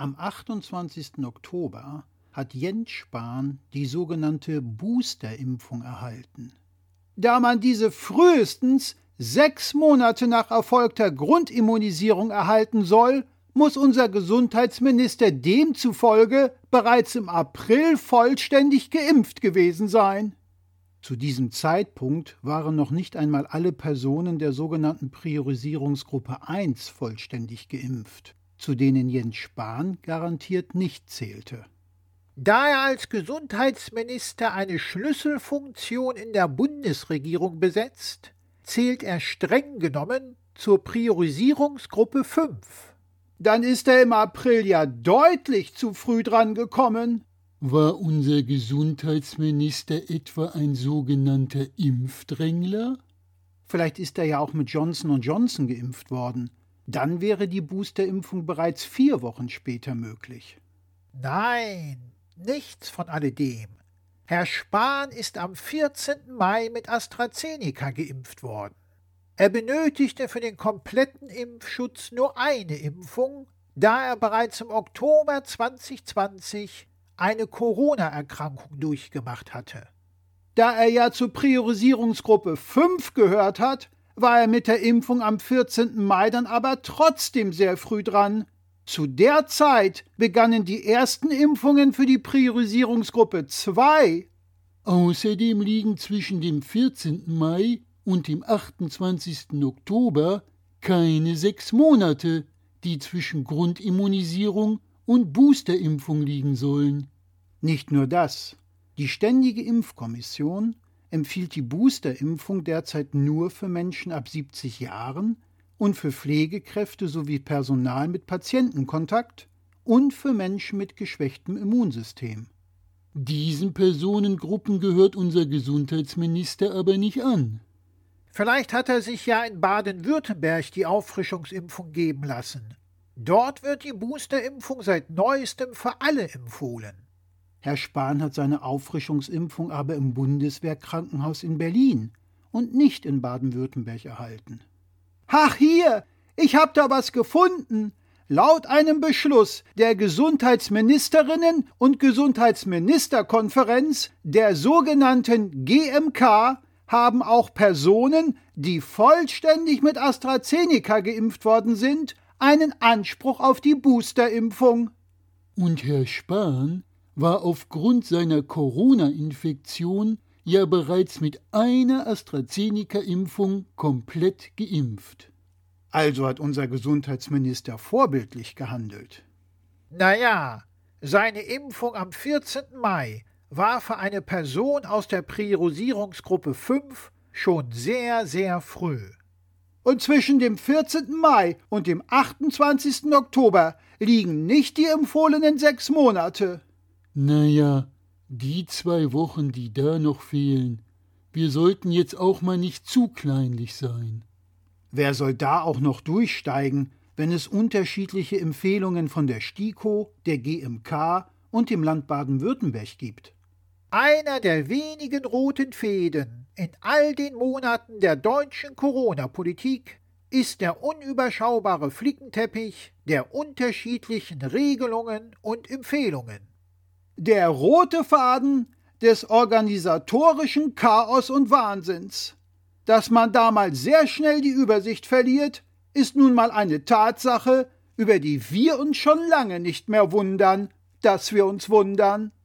Am 28. Oktober hat Jens Spahn die sogenannte Boosterimpfung erhalten. Da man diese frühestens sechs Monate nach erfolgter Grundimmunisierung erhalten soll, muss unser Gesundheitsminister demzufolge bereits im April vollständig geimpft gewesen sein. Zu diesem Zeitpunkt waren noch nicht einmal alle Personen der sogenannten Priorisierungsgruppe 1 vollständig geimpft, zu denen Jens Spahn garantiert nicht zählte. Da er als Gesundheitsminister eine Schlüsselfunktion in der Bundesregierung besetzt, zählt er streng genommen zur Priorisierungsgruppe 5. Dann ist er im April ja deutlich zu früh dran gekommen. War unser Gesundheitsminister etwa ein sogenannter Impfdrängler? Vielleicht ist er ja auch mit Johnson Johnson geimpft worden. Dann wäre die Boosterimpfung bereits vier Wochen später möglich. Nein, nichts von alledem. Herr Spahn ist am 14. Mai mit AstraZeneca geimpft worden. Er benötigte für den kompletten Impfschutz nur eine Impfung, da er bereits im Oktober 2020 eine Corona-Erkrankung durchgemacht hatte. Da er ja zur Priorisierungsgruppe 5 gehört hat, war er mit der Impfung am 14. Mai dann aber trotzdem sehr früh dran. Zu der Zeit begannen die ersten Impfungen für die Priorisierungsgruppe 2. Außerdem liegen zwischen dem 14. Mai und dem 28. Oktober keine sechs Monate, die zwischen Grundimmunisierung und Boosterimpfung liegen sollen. Nicht nur das. Die Ständige Impfkommission empfiehlt die Boosterimpfung derzeit nur für Menschen ab 70 Jahren und für Pflegekräfte sowie Personal mit Patientenkontakt und für Menschen mit geschwächtem Immunsystem. Diesen Personengruppen gehört unser Gesundheitsminister aber nicht an. Vielleicht hat er sich ja in Baden-Württemberg die Auffrischungsimpfung geben lassen. Dort wird die Boosterimpfung seit neuestem für alle empfohlen. Herr Spahn hat seine Auffrischungsimpfung aber im Bundeswehrkrankenhaus in Berlin und nicht in Baden-Württemberg erhalten. Ach hier, ich hab da was gefunden. Laut einem Beschluss der Gesundheitsministerinnen und Gesundheitsministerkonferenz der sogenannten GMK haben auch Personen, die vollständig mit AstraZeneca geimpft worden sind, einen Anspruch auf die Boosterimpfung. Und Herr Spahn war aufgrund seiner Corona-Infektion ja bereits mit einer AstraZeneca-Impfung komplett geimpft. Also hat unser Gesundheitsminister vorbildlich gehandelt. Naja, seine Impfung am 14. Mai war für eine Person aus der Priorisierungsgruppe 5 schon sehr, sehr früh. Und zwischen dem 14. Mai und dem 28. Oktober liegen nicht die empfohlenen sechs Monate. Naja, die zwei Wochen, die da noch fehlen, wir sollten jetzt auch mal nicht zu kleinlich sein. Wer soll da auch noch durchsteigen, wenn es unterschiedliche Empfehlungen von der STIKO, der GMK und dem Land Baden-Württemberg gibt? Einer der wenigen roten Fäden in all den Monaten der deutschen Corona-Politik ist der unüberschaubare Flickenteppich der unterschiedlichen Regelungen und Empfehlungen der rote Faden des organisatorischen Chaos und Wahnsinns. Dass man da mal sehr schnell die Übersicht verliert, ist nun mal eine Tatsache, über die wir uns schon lange nicht mehr wundern, dass wir uns wundern.